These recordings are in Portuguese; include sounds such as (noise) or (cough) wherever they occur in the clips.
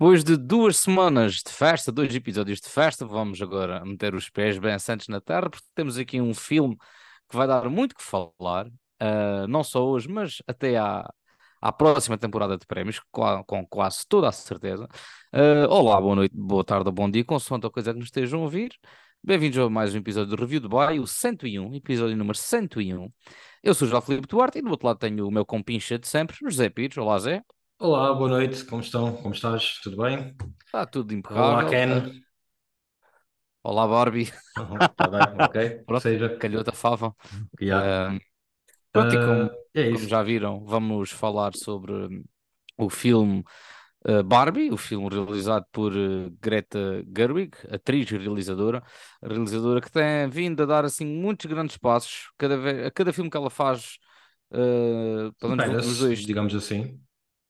Depois de duas semanas de festa, dois episódios de festa, vamos agora meter os pés bem assentos na terra, porque temos aqui um filme que vai dar muito que falar, uh, não só hoje, mas até à, à próxima temporada de prémios, com, com quase toda a certeza. Uh, olá, boa noite, boa tarde ou bom dia, consoante a coisa que nos estejam a ouvir. Bem-vindos a mais um episódio do Review de Bay, o 101, episódio número 101. Eu sou o João Filipe Duarte e do outro lado tenho o meu compincha de sempre, José Pires. Olá, Zé. Olá, boa noite, como estão? Como estás? Tudo bem? Está tudo impecável. Olá, Ken. Olá, Barbie. Está (laughs) bem, ok. (laughs) Pronto, Seja. calhou-te a fava. Yeah. Pronto, e como, Uh, é como isso. já viram, vamos falar sobre hum, o filme uh, Barbie, o filme realizado por uh, Greta Gerwig, atriz e realizadora, realizadora que tem vindo a dar assim muitos grandes passos, cada vez, a cada filme que ela faz, uh, pelo menos nos Supera-se, dois, digamos assim.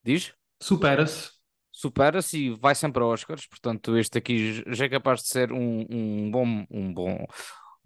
Diz? Supera-se. supera-se e vai sempre a Oscars, portanto este aqui já é capaz de ser um, um bom, um bom,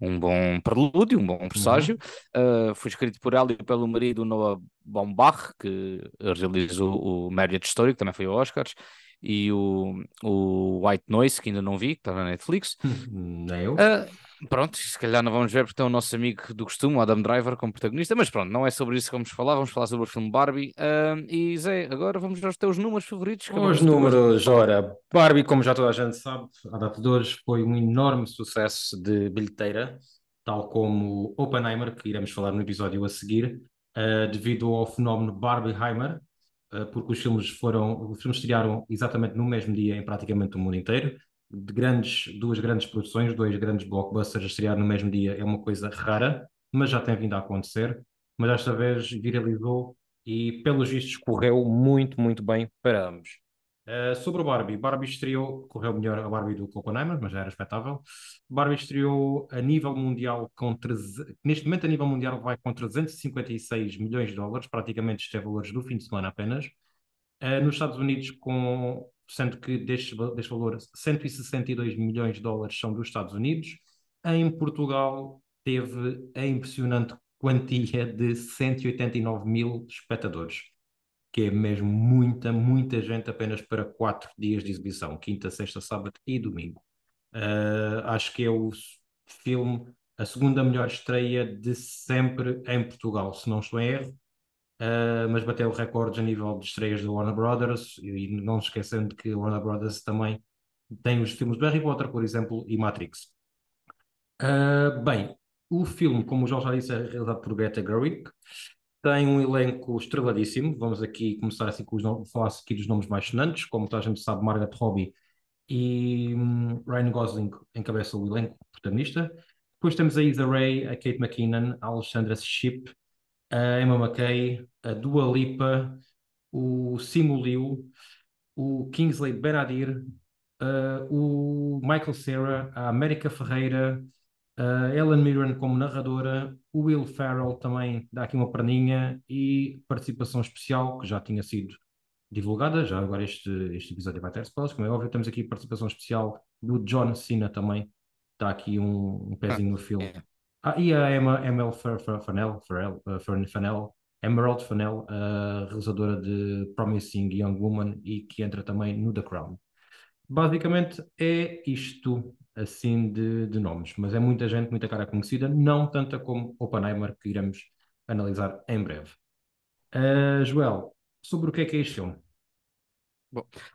um bom prelúdio, um bom presságio. Uh, foi escrito por ela e pelo marido Noah Baumbach, que realizou o Marriage Story, que também foi a Oscars, e o, o White Noise, que ainda não vi, que está na Netflix. Nem eu. Uh, pronto, se calhar não vamos ver porque tem o nosso amigo do costume, o Adam Driver, como protagonista, mas pronto, não é sobre isso que vamos falar, vamos falar sobre o filme Barbie. Uh, e Zé, agora vamos aos teus números favoritos. que Os números, ora, Barbie, como já toda a gente sabe, a data de hoje foi um enorme sucesso de bilheteira, tal como Oppenheimer, que iremos falar no episódio a seguir, uh, devido ao fenómeno Barbieheimer, uh, porque os filmes foram, os filmes estrearam exatamente no mesmo dia em praticamente o mundo inteiro. De grandes, duas grandes produções, dois grandes blockbusters a estrear no mesmo dia é uma coisa rara, mas já tem vindo a acontecer. Mas desta vez viralizou e, pelos vistos, correu muito, muito bem para ambos. Uh, sobre o Barbie, Barbie estreou, correu melhor a Barbie do que Oppenheimer, mas já era expectável. Barbie estreou a nível mundial com 13, neste momento a nível mundial vai com 356 milhões de dólares, praticamente isto é valores do fim de semana apenas. Uh, nos Estados Unidos, com, sendo que deste, deste valor 162 milhões de dólares são dos Estados Unidos. Em Portugal teve a impressionante quantia de 189 mil espectadores que é mesmo muita, muita gente apenas para quatro dias de exibição, quinta, sexta, sábado e domingo. Uh, acho que é o filme, a segunda melhor estreia de sempre em Portugal, se não estou em erro, uh, mas bateu recordes a nível de estreias da Warner Brothers, e não se esquecendo que a Warner Brothers também tem os filmes do Harry Potter, por exemplo, e Matrix. Uh, bem, o filme, como o João já disse, é realizado por Greta Gerwig, tem um elenco estreladíssimo. Vamos aqui começar assim com os falar aqui dos nomes mais sonantes. Como toda a gente sabe, Margaret Robbie e hum, Ryan Gosling encabeçam o elenco protagonista. Depois temos a Issa Rae, a Kate McKinnon, a Alexandra Shipp, a Emma McKay, a Dua Lipa, o Simu Liu, o Kingsley Benadir, uh, o Michael Cera, a América Ferreira, a Ellen Mirren como narradora, o Will Ferrell também dá aqui uma perninha e participação especial que já tinha sido divulgada, já agora este, este episódio vai ter spoilers, como é óbvio, temos aqui participação especial do John Cena também, está aqui um, um pezinho no filme. Ah, e a Emma Fennell, Ferrell, uh, Fern- Fennell, Emerald Fennell, a realizadora de Promising Young Woman e que entra também no The Crown. Basicamente é isto assim de, de nomes, mas é muita gente, muita cara conhecida, não tanta como Oppenheimer, que iremos analisar em breve. Uh, Joel, sobre o que é que é este filme?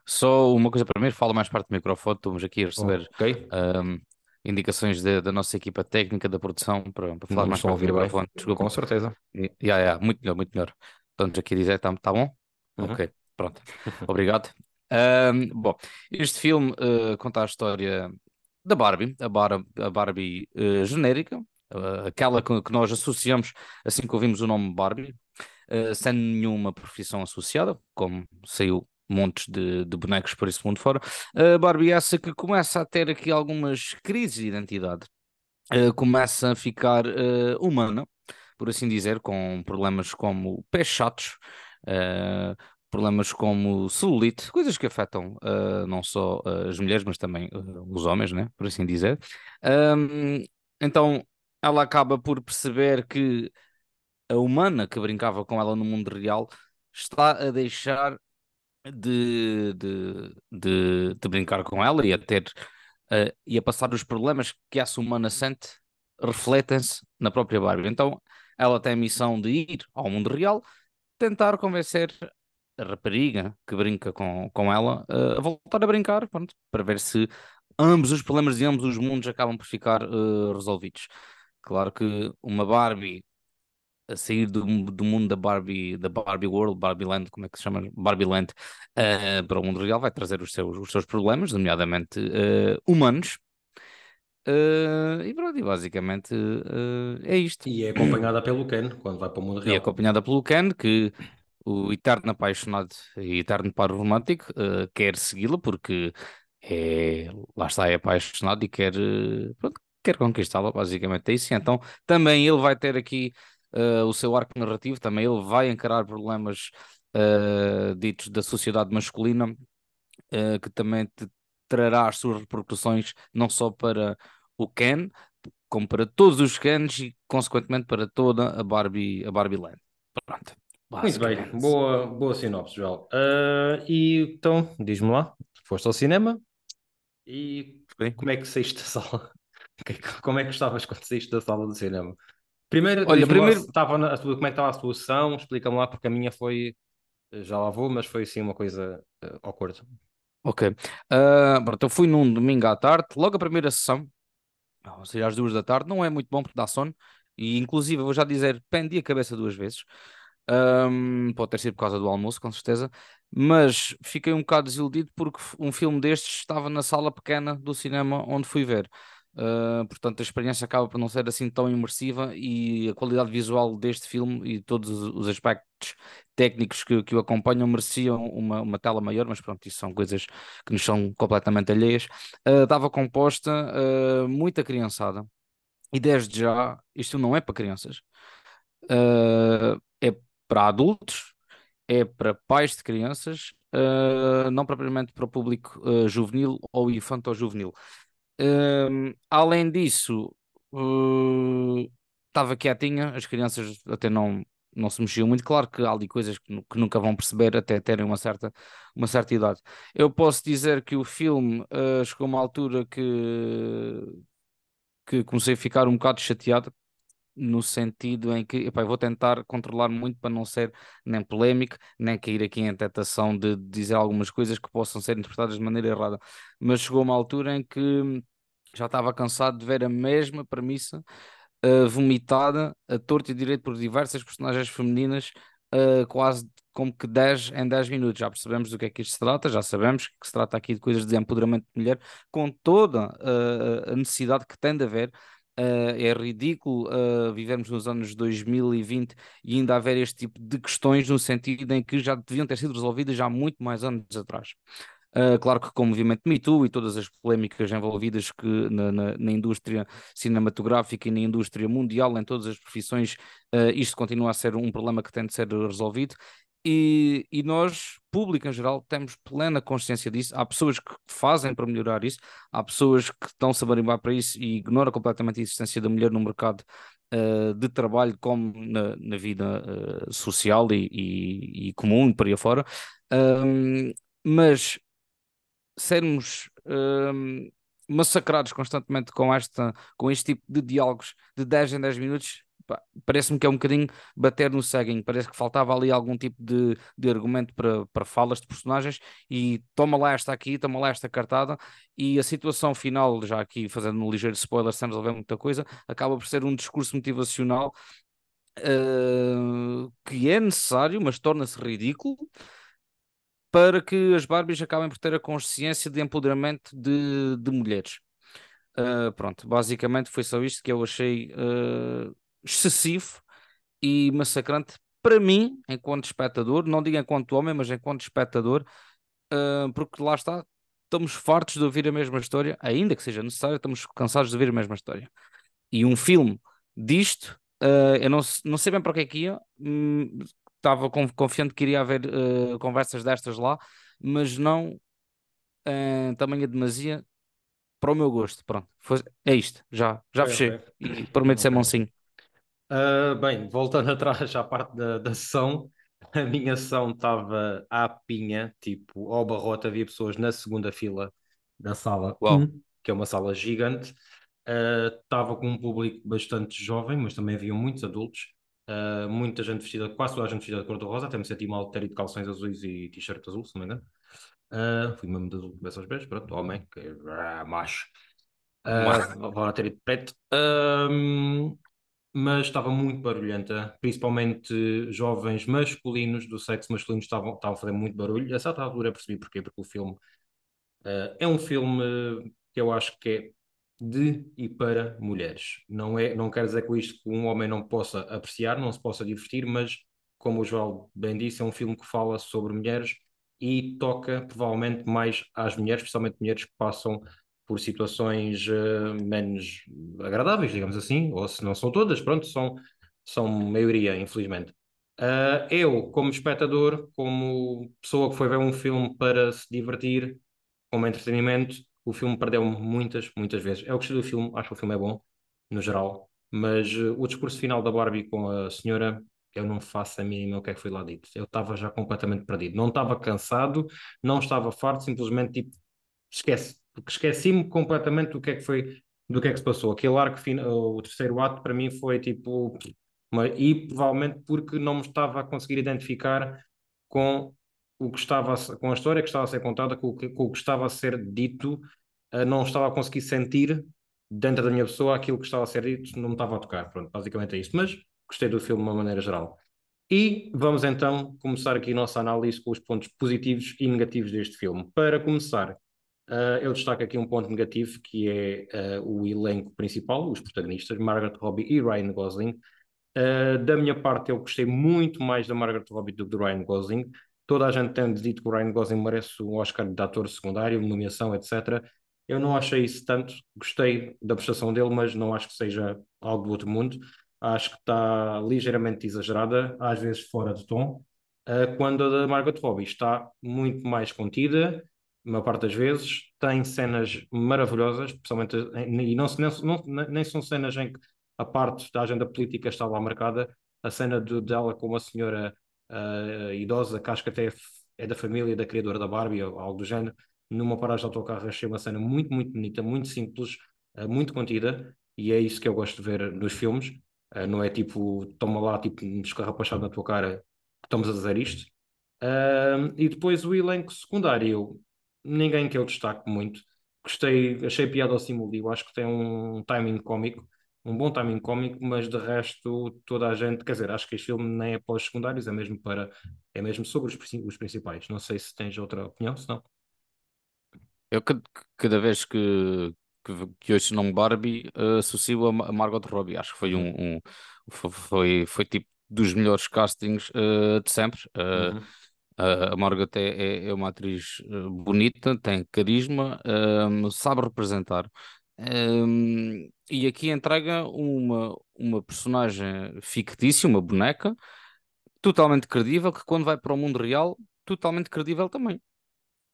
Só uma coisa primeiro, fala mais perto do microfone, estamos aqui a receber Ok? um, indicações da- da nossa equipa técnica da produção para, para falar Não mais ouvir bem. microfone. Desculpa. Com certeza. Yeah, yeah, muito melhor, muito melhor. Estamos aqui dizer, está tá bom? Uhum. Ok, pronto. (laughs) Obrigado. Um, bom, este filme uh, conta a história da Barbie, a, Bar a Barbie uh, genérica, uh, aquela que, que nós associamos assim que ouvimos o nome Barbie, sem nenhuma profissão associada, como saiu montes de, de bonecos por esse mundo fora. A Barbie essa que começa a ter aqui algumas crises de identidade, Uh, começa a ficar uh, humana, por assim dizer, com problemas como pés chatos, uh, problemas como celulite, coisas que afetam não só as mulheres, mas também os homens, né? por assim dizer. Um, então ela acaba por perceber que a humana que brincava com ela no mundo real está a deixar de, de, de, de brincar com ela e a ter uh, e a passar os problemas que essa humana sente refletem-se na própria Barbie. Então ela tem a missão de ir ao mundo real, tentar convencer a rapariga que brinca com, com ela uh, a voltar a brincar, pronto, para ver se ambos os problemas de ambos os mundos acabam por ficar uh, resolvidos. Claro que uma Barbie a sair do, do mundo da Barbie, da Barbie World, Barbie Land, como é que se chama? Barbie Land, uh, para o mundo real, vai trazer os seus, os seus problemas, nomeadamente uh, humanos. Uh, e pronto, e basicamente é isto. E é acompanhada pelo Ken quando vai para o mundo real. E é acompanhada pelo Ken, que o eterno apaixonado e eterno par romântico quer segui-la porque é, lá está, é apaixonado e quer, pronto, quer conquistá-la, basicamente é isso. Então também ele vai ter aqui uh, o seu arco narrativo, também ele vai encarar problemas uh, ditos da sociedade masculina, uh, que também te trará as suas repercussões não só para o Ken, como para todos os Kens e, consequentemente, para toda a Barbie, a Barbie Land. Pronto. Muito bem, boa, boa sinopse, Joel. Uh, e então, diz-me lá, foste ao cinema e como é que saíste da sala? (laughs) Como é que estavas quando saíste da sala do cinema? Primeiro, Olha, primeiro... estava na, como é que estava a sua sessão? Explica-me lá, porque a minha foi, já lá vou, mas foi assim uma coisa uh, awkward. Ok. Uh, pronto, eu fui num domingo à tarde, logo a primeira sessão, ou seja, às duas da tarde, não é muito bom porque dá sono, e inclusive vou já dizer, pendi a cabeça duas vezes. Um, pode ter sido por causa do almoço, com certeza, mas fiquei um bocado desiludido porque um filme destes estava na sala pequena do cinema onde fui ver. Uh, portanto, a experiência acaba por não ser assim tão imersiva e a qualidade visual deste filme e todos os aspectos técnicos que, que o acompanham mereciam uma, uma tela maior, mas pronto, isso são coisas que nos são completamente alheias. Uh, estava composta uh, muita criançada e desde já isto não é para crianças, é para adultos, é para pais de crianças, não propriamente para o público juvenil ou infanto-juvenil. Uh, além disso, uh, estava quietinha, as crianças até não, não se mexiam muito. Claro que há ali coisas que, que, nunca vão perceber até terem uma certa, uma certa idade. Eu posso dizer que o filme uh, chegou a uma altura que, que comecei a ficar um bocado chateado no sentido em que epá, vou tentar controlar muito para não ser nem polémico, nem cair aqui em tentação de dizer algumas coisas que possam ser interpretadas de maneira errada. Mas chegou uma altura em que já estava cansado de ver a mesma premissa uh, vomitada a torto e direito por diversas personagens femininas, uh, quase como que 10 em 10 minutos. Já percebemos do que é que isto se trata, já sabemos que se trata aqui de coisas de empoderamento de mulher, com toda uh, a necessidade que tem de haver Uh, é ridículo uh, vivermos nos anos 2020 e ainda haver este tipo de questões no sentido em que já deviam ter sido resolvidas já há muito mais anos atrás. Uh, claro que com o movimento Me Too e todas as polémicas envolvidas que na, na, na, indústria cinematográfica e na indústria mundial, em todas as profissões, isto continua a ser um problema que tem de ser resolvido e, e, nós, público em geral, temos plena consciência disso. Há pessoas que fazem para melhorar isso, há pessoas que estão-se a marimbar para isso e ignoram completamente a existência da mulher no mercado uh, de trabalho, como na, na vida uh, social e, e, e, comum, por aí afora. Um, mas sermos um, massacrados constantemente com, esta, com este tipo de diálogos de 10 em 10 minutos parece-me que é um bocadinho bater no ceguinho, parece que faltava ali algum tipo de, de argumento para, para falas de personagens e toma lá esta aqui, toma lá esta cartada e a situação final, já aqui fazendo um ligeiro spoiler sem resolver muita coisa, acaba por ser um discurso motivacional uh, que é necessário, mas torna-se ridículo para que as Barbies acabem por ter a consciência de empoderamento de, de mulheres. Uh, pronto, basicamente foi só isto que eu achei uh, excessivo e massacrante para mim, enquanto espectador, não digo enquanto homem, mas enquanto espectador, uh, porque lá está, estamos fartos de ouvir a mesma história, ainda que seja necessário, estamos cansados de ouvir a mesma história. E um filme disto, uh, eu não, não sei bem para o que é que ia, hum, estava confiante que iria haver uh, conversas destas lá, mas não uh, tamanha demasia para o meu gosto. Pronto, foi, é isto, já, já fechei. E prometo ser mansinho. Uh, bem, voltando (laughs) atrás à parte da, da sessão, a minha sessão estava à pinha, tipo, ao barrote, havia pessoas na segunda fila da sala Uau. 1, que é uma sala gigante. Estava com um público bastante jovem, mas também havia muitos adultos. Uh, muita gente vestida, quase toda a gente vestida de cor-de-rosa, até me senti mal de ter ido de calções azuis e t-shirt azul, se não me engano. Uh, fui mesmo de azul, cabeça aos beijos, pronto, homem, que é ah, macho. Uh, vou ter ido preto. Uh, mas estava muito barulhenta, principalmente jovens masculinos do sexo masculino estavam, estavam a fazer muito barulho. A certa altura percebi porquê, porque o filme uh, é um filme que eu acho que é de e para mulheres. Não, é, não quer dizer com isto que um homem não possa apreciar, não se possa divertir, mas, como o João bem disse, é um filme que fala sobre mulheres e toca provavelmente mais às mulheres, especialmente mulheres que passam por situações uh, menos agradáveis, digamos assim, ou se não são todas, pronto, são, são maioria, infelizmente. Uh, eu, como espectador, como pessoa que foi ver um filme para se divertir, como entretenimento, o filme perdeu-me muitas, muitas vezes. Eu gostei do filme, acho que o filme é bom, no geral, mas uh, o discurso final da Barbie com a senhora, eu não faço a mínima o que é que foi lá dito. Eu estava já completamente perdido. Não estava cansado, não estava farto, simplesmente tipo, esquece. Porque esqueci-me completamente do que é que foi, do que é que se passou. Aquele arco, o terceiro ato, para mim foi tipo. E provavelmente porque não me estava a conseguir identificar com o que estava a, com a história que estava a ser contada, com o que, com o que estava a ser dito, uh, não estava a conseguir sentir dentro da minha pessoa aquilo que estava a ser dito, não me estava a tocar. Pronto, basicamente é isto. Mas gostei do filme de uma maneira geral. E vamos então começar aqui a nossa análise com os pontos positivos e negativos deste filme. Para começar, uh, eu destaco aqui um ponto negativo que é uh, o elenco principal, os protagonistas, Margaret Robbie e Ryan Gosling. Uh, da minha parte, eu gostei muito mais da Margaret Robbie do que do Ryan Gosling. Toda a gente tem dito que o Ryan Gosling merece um Oscar de ator secundário, nomeação, etc. Eu não achei isso tanto, gostei da prestação dele, mas não acho que seja algo do outro mundo. Acho que está ligeiramente exagerada, às vezes fora de tom, uh, quando a da Margot Robbie está muito mais contida, maior parte das vezes, tem cenas maravilhosas, especialmente, e não, não, não, nem são cenas em que a parte da agenda política está lá marcada, a cena de, dela com uma senhora uh, idosa, que acho que até é da família da criadora da Barbie ou algo do género, numa paragem de autocarro achei uma cena muito, muito bonita, muito simples, uh, muito contida, e é isso que eu gosto de ver nos filmes. Uh, não é tipo, toma lá, tipo, um escarrapachado na tua cara, estamos a dizer isto. Uh, e depois o elenco secundário, ninguém que eu destaque muito. Gostei, achei piada ao simulio, acho que tem um timing cómico um bom timing cómico, mas de resto toda a gente, quer dizer, acho que este filme nem é para os secundários, é mesmo para é mesmo sobre os, os principais. Não sei se tens outra opinião, se não. Eu cada vez que, que, que ouço o nome Barbie uh, associo a Margot Robbie. Acho que foi um, um foi, foi, foi, tipo dos melhores castings uh, de sempre. Uh, uhum. A Margot é, é, é, uma atriz bonita, tem carisma, sabe representar. Um, e aqui entrega uma, uma personagem fictícia, uma boneca, totalmente credível, que quando vai para o mundo real, totalmente credível também.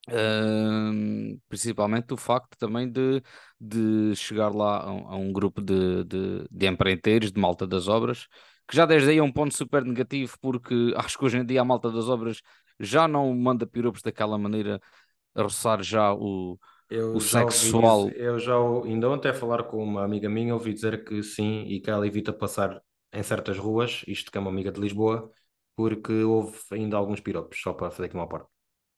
Um, principalmente o facto também de, de chegar lá a, a um grupo de, de, de empreiteiros, de malta das obras, que já desde aí é um ponto super negativo, porque (laughs) acho que hoje em dia a malta das obras já não manda piropos daquela maneira a roçar já o, eu o sexual. Eu já ainda ontem a falar com uma amiga minha ouvi dizer que sim e que ela evita passar em certas ruas, isto que é uma amiga de Lisboa, porque houve ainda alguns piropos, só para fazer aqui uma parte.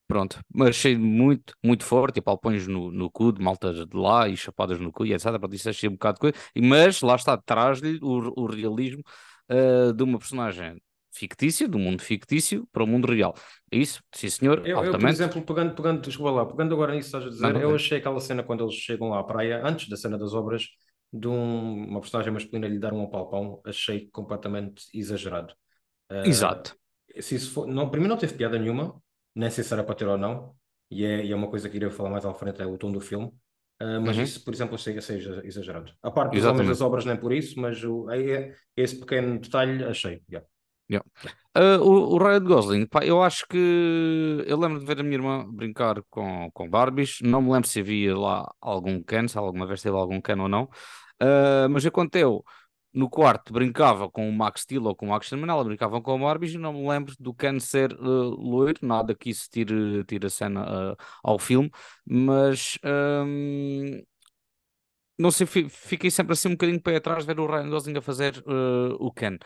Pronto, mas achei muito, muito forte, e palpões no, no cu de maltas de lá e chapadas no cu e etc. Pronto, isso achei um bocado de coisa, mas lá está, traz-lhe o, o realismo uh, de uma personagem fictícia, do mundo fictício para o mundo real. É isso, sim senhor, eu, altamente. Eu, por exemplo, pegando, pegando, desculpa lá, pegando agora nisso estás a dizer, não, não, eu achei aquela cena quando eles chegam lá à praia, antes da cena das obras, de um, uma personagem masculina lhe dar um palpão, achei completamente exagerado. Uh, Exato. Se isso for, não, primeiro não teve piada nenhuma, nem sei se era para ter ou não, e é, e é uma coisa que irei falar mais à frente, é o tom do filme. Uh, mas uhum. isso, por exemplo, achei, achei exagerado. A parte dos homens das obras nem por isso, mas o, é, é, esse pequeno detalhe achei. Yeah. Yeah. Uh, o, o Ryan Gosling, pá, eu acho que eu lembro de ver a minha irmã brincar com, com Barbies, não me lembro se havia lá algum Ken, se alguma vez teve algum Ken ou não, uh, mas aconteceu no quarto brincava com o Max Steel ou com o Action Man, brincavam com o Morbius e não me lembro do Ken ser uh, loiro, nada que isso tire, tire a cena uh, ao filme, mas um, não sei, fiquei sempre assim um bocadinho para atrás de ver o Ryan Gosling a fazer uh, o Ken.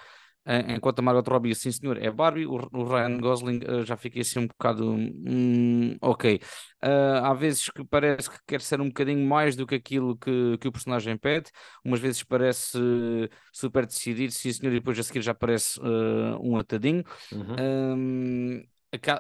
Enquanto a Margot Robbie, sim senhor, é Barbie, o, Ryan Gosling uh, já fiquei assim um bocado hum, ok. Uh, há vezes que parece que quer ser um bocadinho mais do que aquilo que, que o personagem pede, umas vezes parece super decidido, sim senhor, e depois a seguir já parece uh, um atadinho. Uhum. Um,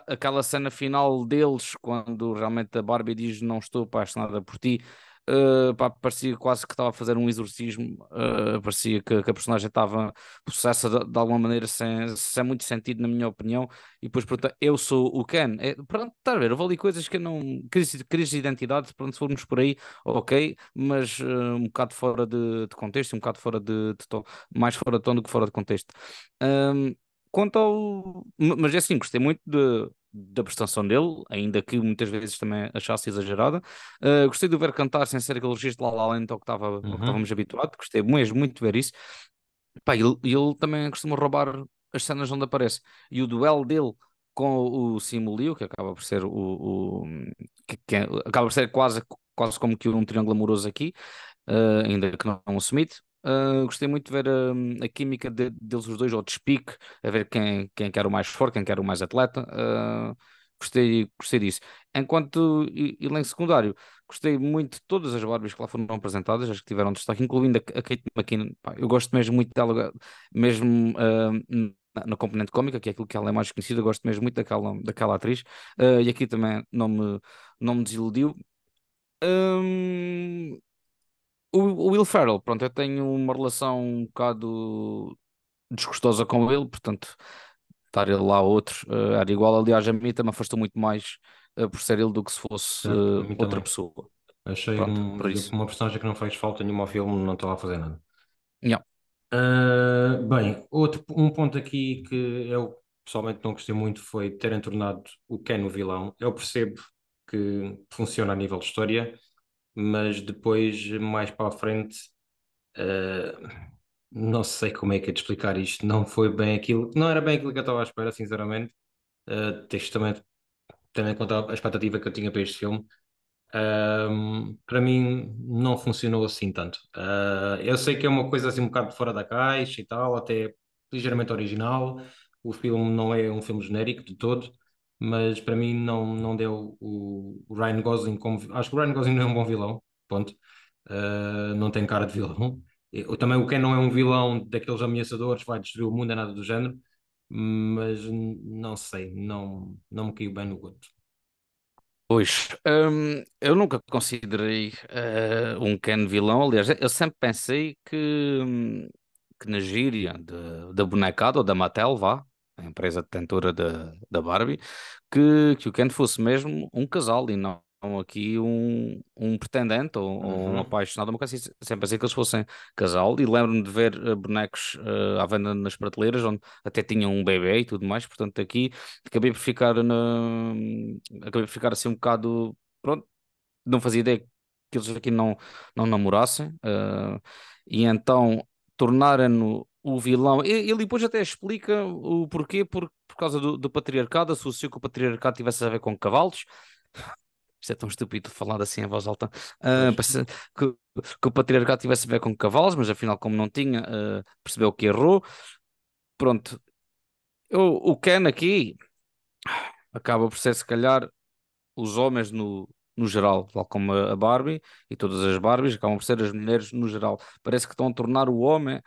aquela cena final deles, quando realmente a Barbie diz não estou apaixonada por ti, uh, pá, parecia quase que estava a fazer um exorcismo, uh, parecia que, que, a personagem estava possessa de, de, alguma maneira, sem, sem muito sentido, na minha opinião, e depois, pronto, eu sou o Ken. É, pronto, está a ver, houve ali coisas que eu não. Crise, crise de identidade, pronto, se formos por aí, ok, mas uh, um bocado fora de, de, contexto, um bocado fora de, de tom, mais fora de tom do que fora de contexto. Um, quanto ao. Mas é assim, gostei muito de, da prestação dele, ainda que muitas vezes também achasse exagerada. Uh, gostei de o ver cantar sem ser aquele registro lá lá lento ao que, estava, uhum. que estávamos habituados, gostei mesmo muito de ver isso. Pá, ele, ele também costuma roubar as cenas onde aparece. E o duelo dele com o Simulio, que acaba por ser o, o que, que é, acaba por ser quase, quase como que um triângulo amoroso aqui, uh, ainda que não assumite. Uh, gostei muito de ver uh, a química de, deles os dois, ou de speak, a ver quem, quem quer o mais forte, quem quer o mais atleta. Uh, gostei, gostei disso. Enquanto e, e em secundário, gostei muito de todas as Barbies que lá foram apresentadas, as que tiveram destaque, incluindo a, a Kate McKinnon. Pá, eu gosto mesmo muito dela, mesmo na, na, componente cómica, que é aquilo que ela é mais conhecida, gosto mesmo muito daquela, daquela atriz. e aqui também não me, não me desiludiu. Um, o, Will Ferrell, pronto, eu tenho uma relação um bocado desgostosa com ele, portanto, estar ele lá outro uh, era igual. Aliás, a mim também afastou muito mais uh, por ser ele do que se fosse uh, outra também. pessoa. Achei pronto, um, uma personagem que não fez falta nenhuma ao filme, não estava a fazer nada. Yeah. Bem, outro, um ponto aqui que eu pessoalmente não gostei muito foi terem tornado o Ken o vilão. Eu percebo que funciona a nível de história, mas depois, mais para a frente, uh, não sei como é que é de explicar isto. Não foi bem aquilo, não era bem aquilo que eu estava à espera, sinceramente. Uh, tens também, também contar a expectativa que eu tinha para este filme. Uh, para mim, não funcionou assim tanto. Uh, eu sei que é uma coisa assim um bocado fora da caixa e tal, até ligeiramente original. O filme não é um filme genérico de todo mas para mim não, não deu o, Ryan Gosling como. Acho que o Ryan Gosling não é um bom vilão, ponto. Uh, não tem cara de vilão. Eu, também o Ken não é um vilão daqueles ameaçadores, vai destruir o mundo, é nada do género, mas não sei, não, não me caiu bem no gosto. Pois, hum, eu nunca considerei uh, um Ken vilão. Aliás, eu sempre pensei que, hum, que na gíria da bonecada ou da Mattel, vá, a empresa detentora da, da Barbie, que, que o Ken fosse mesmo um casal e não aqui um, um pretendente ou, uhum. ou um uhum. apaixonado, uma coisa assim, sempre assim que eles fossem casal. E lembro-me de ver uh, bonecos uh, à venda nas prateleiras, onde até tinham um bebê e tudo mais. Portanto, aqui acabei por ficar na... acabei por ficar assim um bocado pronto, não fazia ideia que eles aqui não, não namorassem. Uh, e então tornarem-no o vilão. Ele depois até explica o porquê, por, por causa do, do patriarcado, associou que o patriarcado tivesse a ver com cavalos. (laughs) Isto é tão estúpido falar assim em voz alta. Uh, que, que, o patriarcado tivesse a ver com cavalos, mas afinal, como não tinha, uh, percebeu que errou. Pronto. O, o Ken aqui acaba por ser, se calhar, os homens no, no geral, tal como a Barbie e todas as Barbies, acabam por ser as mulheres no geral. Parece que estão a tornar o homem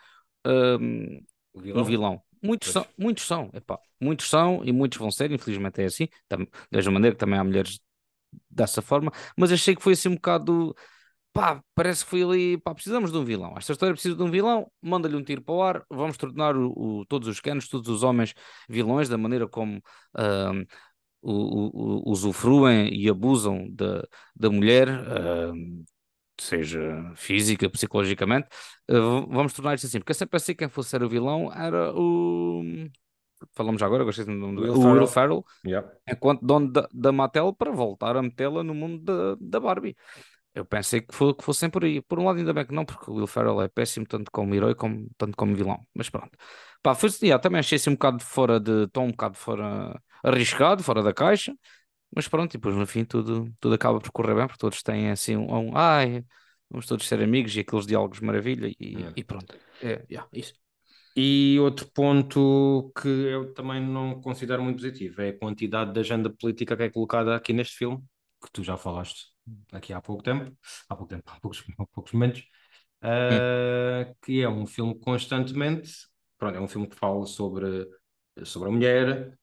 um, vilão? um vilão. Muitos são, muitos são, epá, muitos são e muitos vão ser, infelizmente é assim, da mesma maneira que também há mulheres dessa forma, mas achei que foi assim um bocado, pá, parece que foi ali, pá, precisamos de um vilão. Esta história precisa de um vilão, manda-lhe um tiro para o ar, vamos tornar o, o, todos os canos, todos os homens vilões, da maneira como um, o, usufruem e abusam da, da mulher, seja física, psicologicamente, uh, vamos tornar isto assim, porque eu sempre pensei que quem fosse ser o vilão era o. Falamos já agora, gostei do nome do Will, o Will Ferrell, yep. enquanto dono da, da Mattel, para voltar a metê-la no mundo da, da Barbie. Eu pensei que, foi, que fossem por aí. Por um lado, ainda bem que não, porque o Will Ferrell é péssimo, tanto como herói, como, tanto como vilão. Mas pronto. Pá, foi, yeah, também achei assim um bocado fora de tom, um bocado fora arriscado, fora da caixa. Mas pronto, e depois no fim tudo, tudo acaba por correr bem, porque todos têm assim um, um ai, vamos todos ser amigos e aqueles diálogos maravilha e, É. e pronto. É, yeah, isso. E outro ponto que eu também não considero muito positivo é a quantidade de agenda política que é colocada aqui neste filme, que tu já falaste aqui há pouco tempo, há pouco tempo, há poucos, (laughs) há poucos momentos, uh, que é um filme constantemente, pronto, é um filme que fala sobre, sobre a mulher,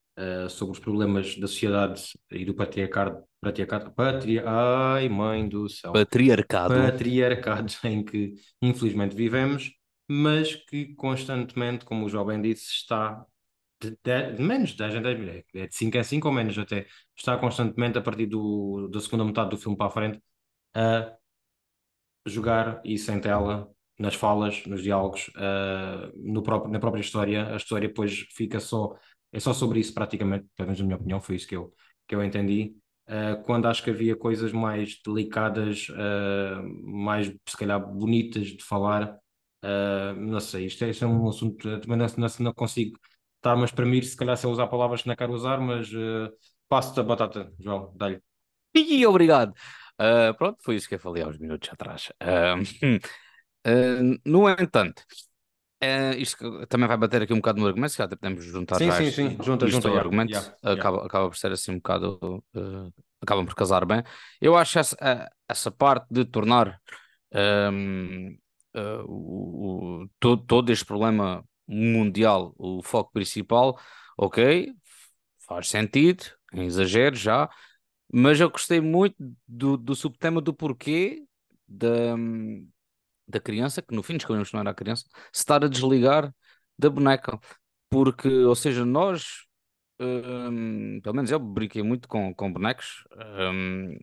uh, sobre os problemas da sociedade e do patriarcado, patriarcado, patria, ai mãe do céu, Patriarcado. patriarcado (laughs) em que infelizmente vivemos, mas que constantemente, como o jovem disse, está de, de- de menos de 10 em 10 mil, é de 5 em 5 ou menos até, está constantemente a partir do, da segunda metade do filme para a frente a jogar e sem tela, nas falas, nos diálogos, ah, no próprio, na própria história. A história depois fica só, é só sobre isso praticamente, pelo menos na minha opinião, foi isso que eu, que eu entendi. Ah, quando acho que havia coisas mais delicadas, ah, mais se calhar bonitas de falar, ah, não sei, isto é, isto é um assunto, eh, também não, não, não consigo estar-me a exprimir, se calhar se eu usar palavras que não quero usar, mas ah, passo-te a batata, João, dá-lhe. E obrigado. Ah, pronto, foi isso que eu falei há uns minutos atrás. Ah, (laughs) no entanto, ah, isto também vai bater aqui um bocado no argumento, se calhar podemos juntar Sim, já sim, sim, junta, isto junta, ao argumento, já, já. acaba, acaba por ser assim um bocado, ah, acabam por casar bem. Eu acho essa, essa parte de tornar ahm, ah, o, o- todo, todo este problema mundial o foco principal, ok, faz sentido, em exagero já, mas eu gostei muito do, do subtema do porquê da, da criança, que no fim descobrimos que não era a criança, se estar a desligar da boneca. Porque, ou seja, nós, hum, pelo menos eu brinquei muito com, com bonecos, hum,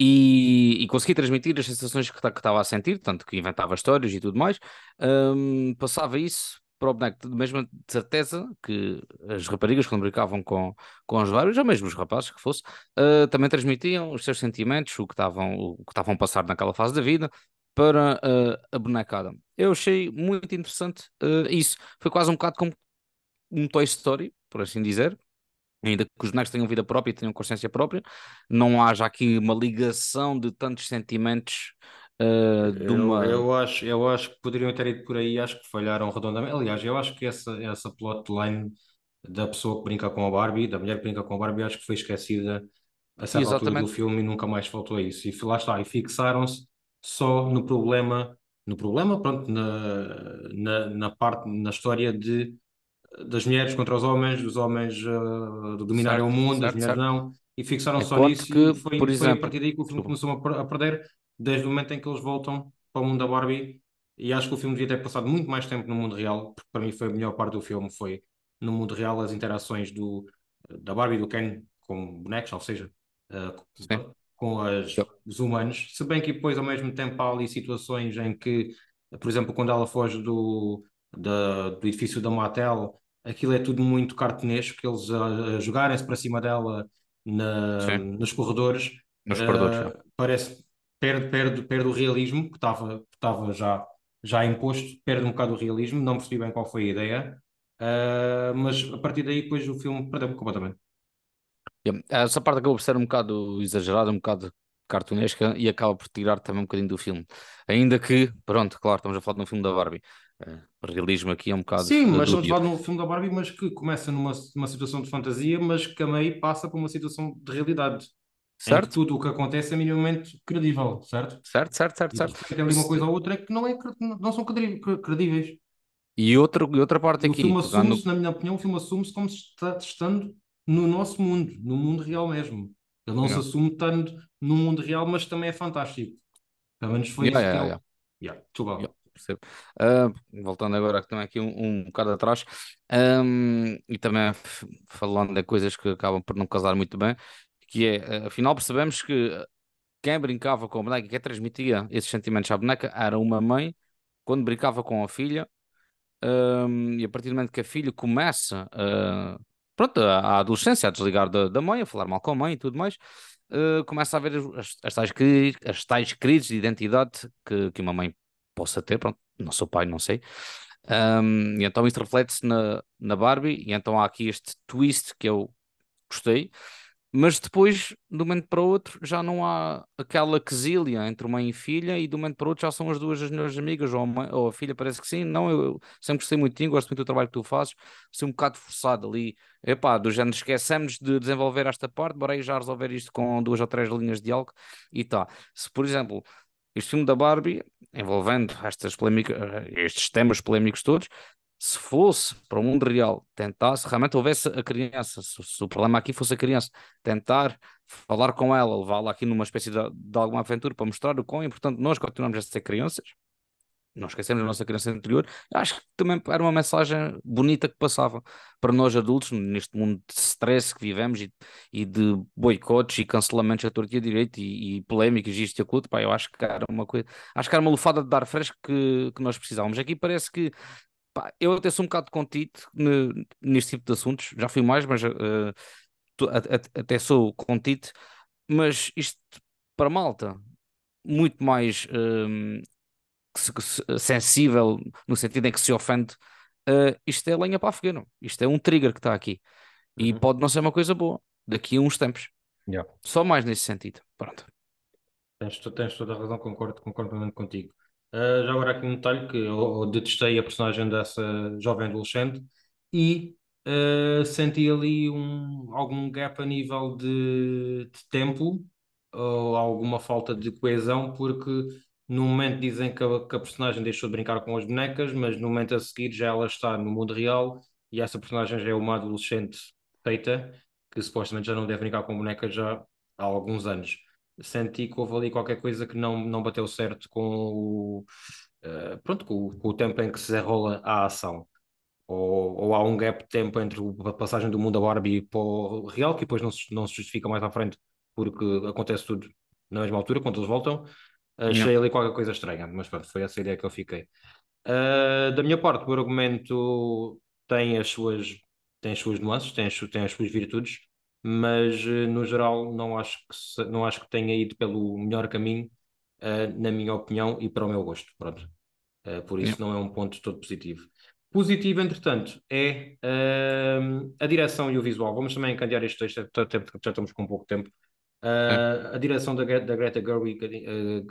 e, e consegui transmitir as sensações que estava a sentir, tanto que inventava histórias e tudo mais, hum, passava isso para o boneco, de mesma certeza que as raparigas, quando brincavam com, com os vários, ou mesmo os rapazes que fosse, uh, também transmitiam os seus sentimentos, o que estavam, o que estavam a passar naquela fase da vida, para uh, a bonecada. Eu achei muito interessante uh, isso. Foi quase um bocado como um Toy Story, por assim dizer. Ainda que os bonecos tenham vida própria e tenham consciência própria, não haja aqui uma ligação de tantos sentimentos uh, de Eu, uma. eu acho, eu acho que poderiam ter ido por aí, acho que falharam redondamente. Aliás, eu acho que essa, essa plotline da pessoa que brinca com a Barbie, da mulher que brinca com a Barbie, acho que foi esquecida a certa altura do Exatamente. filme e nunca mais faltou a isso. E lá está, e fixaram-se só no problema, no problema, pronto, na, na, na parte, na história de das mulheres contra os homens, dos homens uh, dominarem Certo, o mundo, das certo, mulheres certo. não, e fixaram só Enquanto nisso que, e foi, por foi a exemplo, partir daí que o filme começou a a perder, desde o momento em que eles voltam para o mundo da Barbie, e acho que o filme devia ter passado muito mais tempo no mundo real, porque para mim foi a melhor parte do filme, foi no mundo real as interações do, da Barbie e do Ken com bonecos, ou seja, uh. Com as, os humanos, se bem que depois ao mesmo tempo há ali situações em que, por exemplo, quando ela foge do, da, do edifício da Mattel, aquilo é tudo muito cartunesco, eles a, a jogarem-se para cima dela na, nos corredores, nos corredores. uh, já. parece, perde, perde, perde o realismo que estava que estava já, já imposto, perde um bocado o realismo, não percebi bem qual foi a ideia, uh, mas a partir daí depois o filme perdeu-me completamente. Yeah. Essa parte acabou por ser um bocado exagerada, um bocado cartunesca e acaba por tirar também um bocadinho do filme. Ainda que, pronto, claro, estamos a falar de um filme da Barbie. O realismo aqui é um bocado Sim, mas estamos a falar de um filme da Barbie, mas que começa numa, numa situação de fantasia, mas que a meio passa por uma situação de realidade, Certo? tudo o que acontece é minimamente credível, certo? Certo, certo, certo, certo. tem ali uma coisa ou outra que não, é, não são credí- cre- credíveis. E outra, e outra parte o aqui, filme pegando assume-se, na minha opinião, o filme assume-se como se está estando no nosso mundo, no mundo real mesmo. Ele não se Yeah. assume estando no mundo real, mas também é fantástico. Pelo menos foi Yeah, isso que yeah, ele. yeah. Yeah. Yeah, percebo. Ah, voltando agora também aqui um, um bocado atrás, ahm, e também falando de coisas que acabam por não casar muito bem, que é, ah, afinal percebemos que quem brincava com a boneca, quem transmitia esses sentimentos à boneca era uma mãe quando brincava com a filha, ahm, e a partir do momento que a filha começa a, pronto, a adolescência, a desligar da, da mãe, a falar mal com a mãe e tudo mais, uh, começa a haver as, as, tais, as tais crises de identidade que, que uma mãe possa ter, pronto, não sou pai, não sei. Um, e então isso reflete-se na, na Barbie, e então há aqui este twist que eu gostei, mas depois, de um momento para outro, já não há aquela quesilha entre mãe e filha, e de um momento para outro já são as duas as melhores amigas, ou a, mãe, ou a filha parece que sim. Não, eu sempre gostei muito de ti, gosto muito do trabalho que tu fazes, ser um bocado forçado ali, epá, do género esquecemos de desenvolver esta parte, bora aí já resolver isto com duas ou três linhas de diálogo e tá. Se, por exemplo, este filme da Barbie, envolvendo estas polémicas, estes temas polémicos todos, se fosse para o mundo real, tentasse, realmente houvesse a criança, se, se, o problema aqui fosse a criança, tentar falar com ela, levá-la aqui numa espécie de, de, alguma aventura para mostrar o quão importante nós continuamos a ser crianças, não esquecemos a nossa criança anterior, acho que também era uma mensagem bonita que passava para nós adultos, neste mundo de stress que vivemos e, e de boicotes e cancelamentos a torto e direito e, e polémicas e isto e aquilo, pá, eu acho que era uma coisa, acho que era uma lufada de dar fresco que, que nós precisávamos. Aqui parece que Pá, eu até sou um bocado contido neste tipo de assuntos, já fui mais, mas uh, até sou contido, mas isto para malta, muito mais uh, sensível, no sentido em que se ofende, uh, isto é lenha para a fogueira, isto é um trigger que está aqui. E uhum. pode não ser uma coisa boa daqui a uns tempos. Yeah. Só mais nesse sentido. Pronto. Tens, tens toda a razão, concordo, concordo contigo. Uh, já agora aqui um detalhe que eu, eu, detestei a personagem dessa jovem adolescente e uh, senti ali um, algum gap a nível de, de, tempo ou alguma falta de coesão porque no momento dizem que a, que a, personagem deixou de brincar com as bonecas mas no momento a seguir já ela está no mundo real e essa personagem já é uma adolescente feita que supostamente já não deve brincar com bonecas já há alguns anos senti que houve ali qualquer coisa que não, não bateu certo com o, uh, pronto, com, com, o tempo em que se desenrola a ação. Ou, ou há um gap de tempo entre a passagem do mundo da Barbie para o real, que depois não se, não se justifica mais à frente, porque acontece tudo na mesma altura, quando eles voltam. Achei ali qualquer coisa estranha, mas pronto, foi essa a ideia que eu fiquei. Uh, da minha parte, o argumento tem as suas, tem as suas nuances, tem as, tem as suas virtudes mas eh, no geral não acho que, não acho que tenha ido pelo melhor caminho, uh, na minha opinião, e para o meu gosto. Pronto. Uh, por isso não é um ponto todo positivo. Positivo, entretanto, é uh, a direção e o visual. Vamos também encadear este texto, já estamos com pouco tempo. a direção da, da Greta Gerwig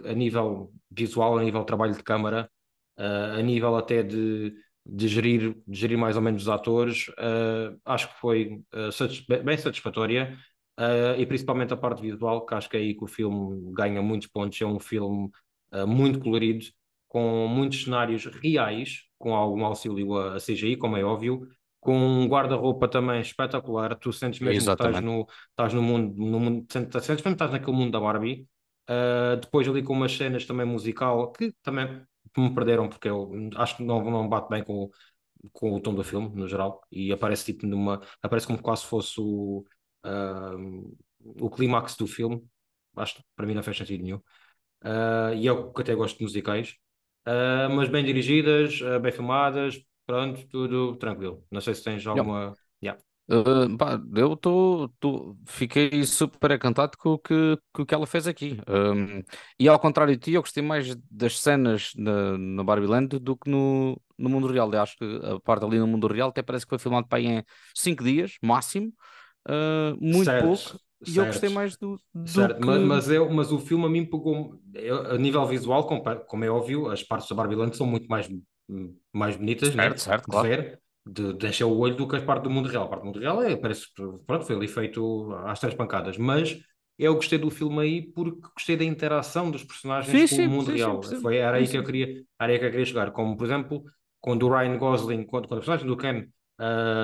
a, a, nível visual, a nível trabalho de câmara, a nível até de de gerir, de gerir mais ou menos os atores, uh, acho que foi uh, satis bem satisfatória uh, e principalmente a parte visual, que acho que é aí que o filme ganha muitos pontos. É um filme muito colorido, com muitos cenários reais, com algum auxílio a, a CGI, como é óbvio, com um guarda-roupa também espetacular. Tu sentes mesmo Exatamente. que estás no, estás no mundo, no mundo sentes, sentes mesmo que estás naquele mundo da Barbie. depois ali com umas cenas também musical, que também me perderam porque eu acho que não, não bate bem com, com o tom do filme, no geral, e aparece tipo numa. aparece como quase fosse o, uh, o clímax do filme. Acho que para mim não faz sentido nenhum. Uh, e eu que até gosto de musicais, uh, mas bem dirigidas, uh, bem filmadas, pronto, tudo tranquilo. Não sei se tens alguma. Yeah. Uh, eu tô, tô, fiquei super encantado com o que, com o que ela fez aqui. Um, e ao contrário de ti, eu gostei mais das cenas na, na Barbie Land do que no, no mundo real. Eu acho que a parte ali no mundo real até parece que foi filmado para em 5 dias, máximo, uh, muito certo, pouco. E eu gostei mais do, do certo. que... Mas, mas, eu, mas o filme a mim pegou, eu, a nível visual, como, como é óbvio, as partes da Barbie Land são muito mais, mais bonitas certo, né? certo, claro. ver de, encher o olho do que a parte do mundo real. A parte do mundo real é, parece, pronto, foi ali feito às três pancadas, mas eu gostei do filme aí porque gostei da interação dos personagens sim, com sim, o mundo sim, real. Foi, era aí que eu queria, era aí que eu queria chegar. Como, por exemplo, quando o Ryan Gosling, quando, quando o personagem do Ken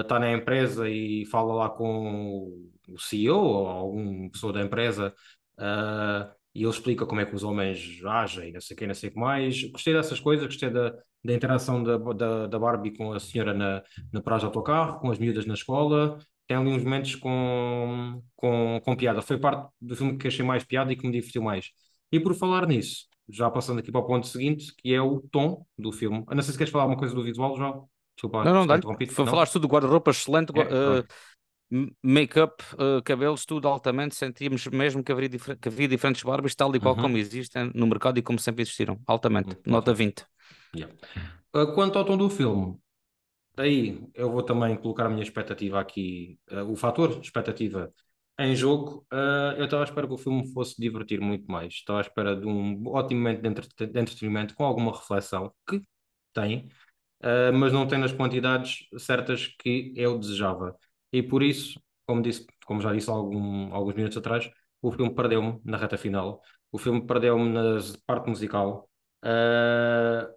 está uh, na empresa e fala lá com o CEO ou alguma pessoa da empresa uh, e ele explica como é que os homens agem, não sei o que, não sei o que mais. Gostei dessas coisas, gostei da, da interação da, da, da Barbie com a senhora na, na praia de autocarro, com as miúdas na escola. Tem ali uns momentos com, com, com piada. Foi parte do filme que achei mais piada e que me divertiu mais. E por falar nisso, já passando aqui para o ponto seguinte, que é o tom do filme. Eu não sei se queres falar alguma coisa do visual, João. Desculpa, não, não, dá. Foi falar tudo do guarda-roupa excelente. É, uh, make-up, uh, cabelos, tudo altamente. Sentíamos mesmo que havia, que havia diferentes Barbies, tal e qual uhum. como existem no mercado e como sempre existiram. Altamente. Uhum. Nota 20. Yeah. Uh, quanto ao tom do filme, aí eu vou também colocar a minha expectativa aqui, uh, o fator expectativa em jogo. eu estava à espera que o filme fosse divertir muito mais. Estava à espera de um ótimo momento de, entre de entretenimento com alguma reflexão, que tem, mas não tem nas quantidades certas que eu desejava. E por isso, como disse, como já disse algum, alguns minutos atrás, o filme perdeu-me na reta final. O filme perdeu-me na parte musical. Uh,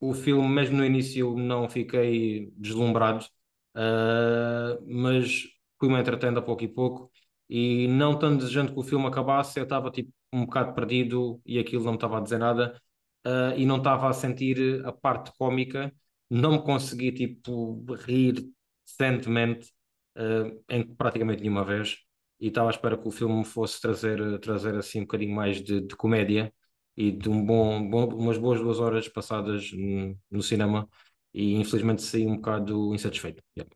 o filme, mesmo no início, não fiquei deslumbrado, uh, mas fui-me entretendo a pouco e pouco. E não tão desejando que o filme acabasse, eu estava tipo um bocado perdido e aquilo não me estava a dizer nada. Uh, e não estava a sentir a parte cómica, não me consegui tipo rir decentemente uh, em praticamente nenhuma vez e estava à espera que o filme fosse trazer, trazer assim um bocadinho mais de, de comédia e de um bom, bom, umas boas duas horas passadas no, cinema e infelizmente saí um bocado insatisfeito. Yeah.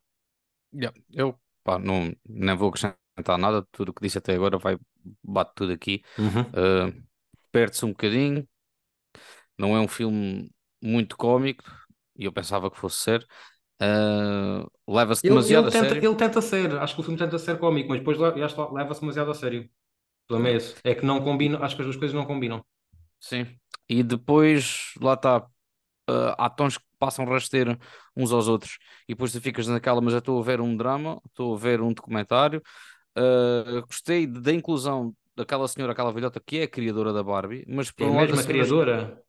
Yeah. Eu pá, não, nem vou acrescentar nada, tudo o que disse até agora vai bate tudo aqui. Uhum. Uh, Perde-se um bocadinho, não é um filme muito cómico, e eu pensava que fosse ser. Uh, leva-se demasiado ele, ele tenta, sério. Ele tenta ser, acho que o filme tenta ser cómico, mas depois leva-se demasiado a sério. O problema é esse. É que não combina, acho que as duas coisas não combinam. Sim. E depois, lá está, uh, há tons que passam rasteiro uns aos outros. E depois tu ficas naquela, mas eu estou a ver um drama, estou a ver um documentário. Uh, gostei da inclusão daquela senhora, aquela velhota que é a criadora da Barbie, mas por é um mesmo a criadora?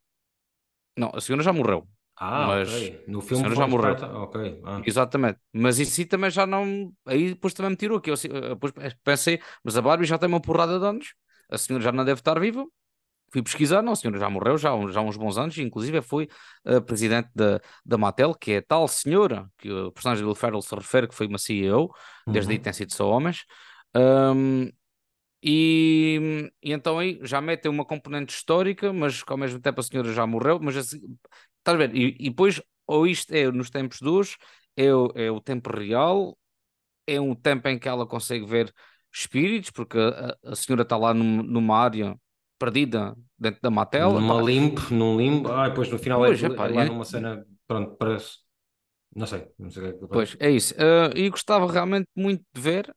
Não, a senhora já morreu. Ah, mas ok. No filme já morreu. Ok. Ah. Exatamente. Mas isso sim também já não. Aí depois também me tirou. Que eu depois pensei, mas a Barbie já tem uma porrada de anos. A senhora já não deve estar viva. Fui pesquisar, não, a senhora já morreu já, já há uns bons anos, inclusive foi a presidente da, da Mattel, que é a tal senhora que o personagem do Will Ferrell se refere, que foi uma CEO, desde uhum. aí tem sido só homens. Um, e, e, então aí já metem uma componente histórica, mas que ao mesmo tempo a senhora já morreu, mas assim, estás a ver? E, e depois, ou isto é nos tempos de hoje, é o, é o tempo real, é um tempo em que ela consegue ver espíritos, porque a, a senhora está lá num, numa área perdida dentro da Mattel. Numa limbo, num limbo, ah, depois no final pois, é, pá, é lá numa cena, pronto, parece. Não sei, não sei o que é que Pois, é isso. Uh, e gostava realmente muito de ver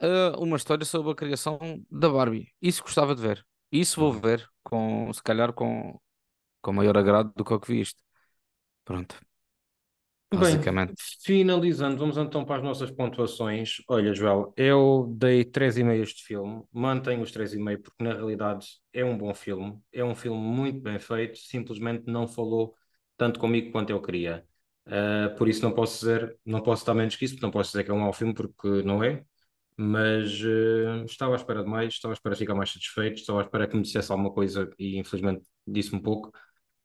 uh, uma história sobre a criação da Barbie. Isso gostava de ver. Isso vou uhum. ver, com, se calhar com, com maior agrado do que o que vi isto. Pronto. Basicamente. Bem, finalizando, vamos então para as nossas pontuações. Olha, Joel, eu dei 3,5 a este filme, mantenho os 3,5 porque na realidade é um bom filme, é um filme muito bem feito, simplesmente não falou tanto comigo quanto eu queria. Uh, por isso não posso dizer, não posso dar menos que isso, não posso dizer que é um mau filme porque não é, mas uh, estava à espera de mais, estava à espera de ficar mais satisfeito, estava à espera que me dissesse alguma coisa e infelizmente disse um pouco.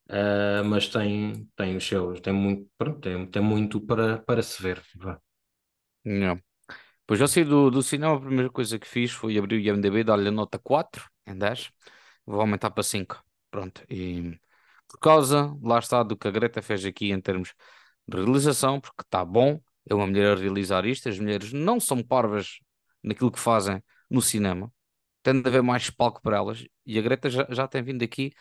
Uh, mas tem, tem os seus, tem muito, pronto, tem, tem muito para, para se ver. Não. Pois eu saí do, do cinema, a primeira coisa que fiz foi abrir o IMDB, dar-lhe a nota 4 em 10, vou aumentar para 5. Pronto, e por causa, lá está, do que a Greta fez aqui em termos de realização, porque está bom, é uma mulher a realizar isto, as mulheres não são parvas naquilo que fazem no cinema, tem de haver mais palco para elas, e a Greta já, já tem vindo aqui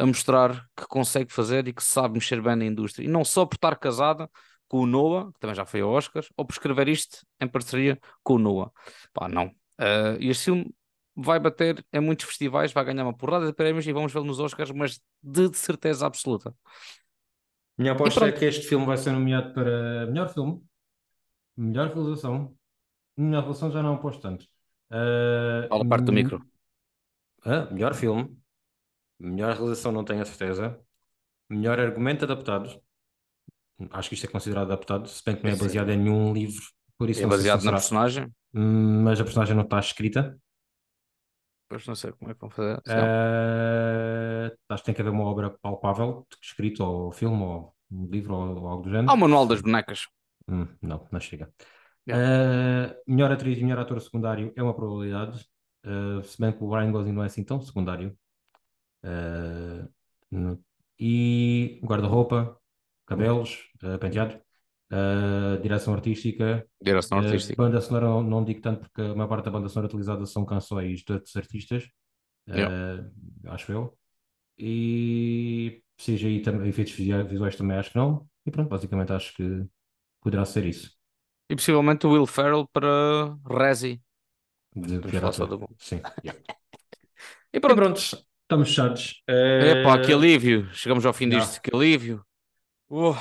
a mostrar que consegue fazer e que sabe mexer bem na indústria. E não só por estar casada com o Noah, que também já foi a Oscars, ou por escrever isto em parceria com o Noah. Pá, não. Uh, e este filme vai bater em muitos festivais, vai ganhar uma porrada de prémios e vamos vê-lo nos Oscars, mas de certeza absoluta. Minha aposta é que este filme vai ser nomeado para melhor filme, melhor realização. Melhor realização já não aposto tanto. Uh, Fala parte do micro. Melhor filme, Melhor realização não tenho a certeza. Melhor argumento adaptado. Acho que isto é considerado adaptado, se bem que não é baseado em nenhum livro. Por isso é baseado na personagem? Mas a personagem não está escrita. Pois não sei como é que vão fazer. Uh, acho que tem que haver uma obra palpável, escrito ou filme ou um livro ou, ou algo do género. Há o manual das bonecas. Hum, não, não chega. Yeah. Uh, melhor atriz e melhor ator secundário é uma probabilidade. Uh, se bem que o Ryan Gosling não é assim tão secundário. Uh, e guarda-roupa, cabelos, uh, penteado. Uh, direção artística. Direção artística. banda sonora não, não digo tanto porque a maior parte da banda sonora utilizada são canções de outros artistas, Yeah. acho eu. E CGI também, efeitos visuais também acho que não. E pronto, basicamente acho que poderá ser isso. E possivelmente o Will Ferrell para Resi. De bom. Sim. yeah. E (laughs) E pronto. Estamos fechados. Epá, que Uh, alívio. Chegamos ao fim já. disto. Que alívio. Uh,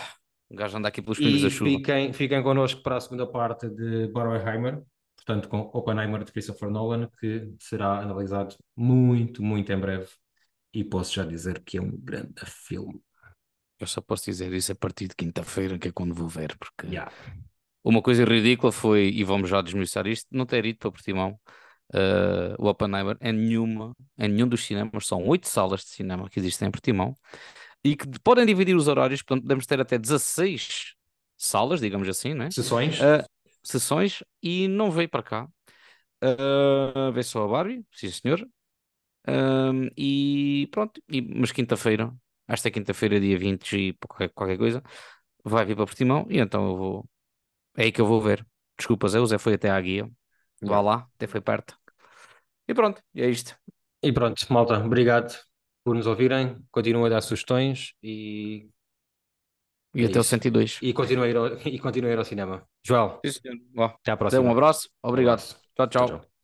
o gajo anda aqui pelos pingos da chuva. fiquem, fiquem connosco para a segunda parte de Barbenheimer, portanto com Oppenheimer de Christopher Nolan, que será analisado muito, muito em breve. E posso já dizer que é um grande filme. Eu só posso dizer isso a partir de quinta-feira, que é quando vou ver, porque Yeah. uma coisa ridícula foi, e vamos já desmiuçar isto, não ter ido para Portimão eh, o Oppenheimer em nenhuma, em nenhum dos cinemas, são oito salas de cinema que existem em Portimão e que podem dividir os horários, portanto podemos ter até 16 salas, digamos assim, né? Sessões? Eh, sessões e não veio para cá. Uh, vê só a Barbie, sim senhor. Um, e pronto, e, mas quinta-feira, esta quinta-feira, dia 20 e qualquer, qualquer coisa, vai vir para Portimão e então eu vou. É aí que eu vou ver. Desculpa, Zé, o Zé foi até à guia. Vá Yeah. lá, até foi perto. E pronto, é isto. E pronto, malta, obrigado por nos ouvirem. Continuem a dar sugestões e, E É até o isso. 102. e, continuem a ir ao, (laughs) e continuem a ir ao cinema. João, Sim, senhor. Até à próxima. um abraço, Um obrigado. abraço. Tchau, Tchau, tchau. tchau.